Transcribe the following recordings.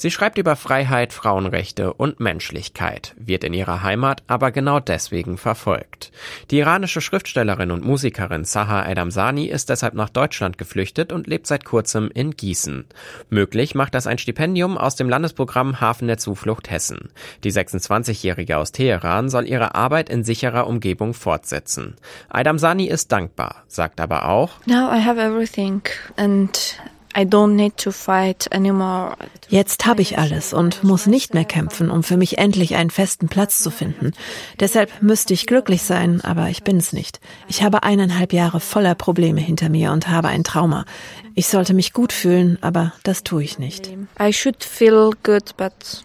Sie schreibt über Freiheit, Frauenrechte und Menschlichkeit, wird in ihrer Heimat aber genau deswegen verfolgt. Die iranische Schriftstellerin und Musikerin Saha Adamsani ist deshalb nach Deutschland geflüchtet und lebt seit kurzem in Gießen. Möglich macht das ein Stipendium aus dem Landesprogramm Hafen der Zuflucht Hessen. Die 26-Jährige aus Teheran soll ihre Arbeit in sicherer Umgebung fortsetzen. Adamsani ist dankbar, sagt aber auch, Now I have everything and Jetzt habe ich alles und muss nicht mehr kämpfen, um für mich endlich einen festen Platz zu finden. Deshalb müsste ich glücklich sein, aber ich bin es nicht. Ich habe eineinhalb Jahre voller Probleme hinter mir und habe ein Trauma. Ich sollte mich gut fühlen, aber das tue ich nicht. I should feel good, but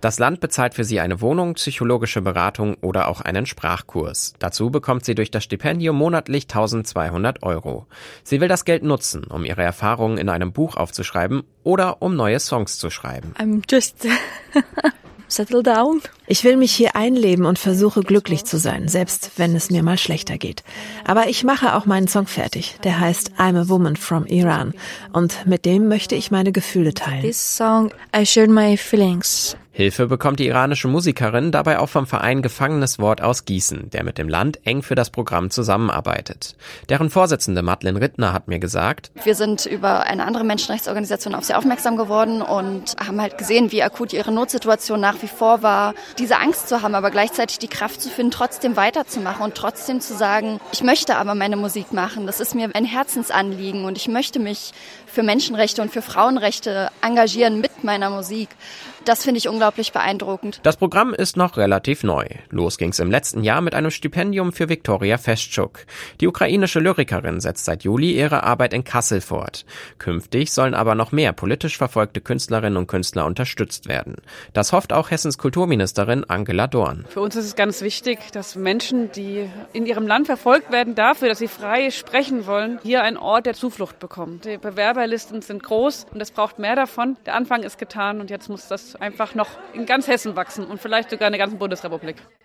das Land bezahlt für sie eine Wohnung, psychologische Beratung oder auch einen Sprachkurs. Dazu bekommt sie durch das Stipendium monatlich 1200 Euro. Sie will das Geld nutzen, um ihre Erfahrungen in einem Buch aufzuschreiben oder um neue Songs zu schreiben. I'm just settle down. Ich will mich hier einleben und versuche glücklich zu sein, selbst wenn es mir mal schlechter geht. Aber ich mache auch meinen Song fertig. Der heißt I'm a Woman from Iran. Und mit dem möchte ich meine Gefühle teilen. This song, I shared my feelings. Hilfe bekommt die iranische Musikerin dabei auch vom Verein Gefangenes Wort aus Gießen, der mit dem Land eng für das Programm zusammenarbeitet. Deren Vorsitzende Madeleine Rittner hat mir gesagt, wir sind über eine andere Menschenrechtsorganisation auf sie aufmerksam geworden und haben halt gesehen, wie akut ihre Notsituation nach wie vor war. Diese Angst zu haben, aber gleichzeitig die Kraft zu finden, trotzdem weiterzumachen und trotzdem zu sagen, ich möchte aber meine Musik machen. Das ist mir ein Herzensanliegen und ich möchte mich für Menschenrechte und für Frauenrechte engagieren mit meiner Musik. Das finde ich unglaublich beeindruckend. Das Programm ist noch relativ neu. Los ging's im letzten Jahr mit einem Stipendium für Viktoria Festschuk. Die ukrainische Lyrikerin setzt seit Juli ihre Arbeit in Kassel fort. Künftig sollen aber noch mehr politisch verfolgte Künstlerinnen und Künstler unterstützt werden. Das hofft auch Hessens Kulturministerin Angela Dorn. Für uns ist es ganz wichtig, dass Menschen, die in ihrem Land verfolgt werden dafür, dass sie frei sprechen wollen, hier einen Ort der Zuflucht bekommen. Die Bewerberlisten sind groß und es braucht mehr davon. Der Anfang ist getan und jetzt muss das einfach noch in ganz Hessen wachsen und vielleicht sogar in der ganzen Bundesrepublik.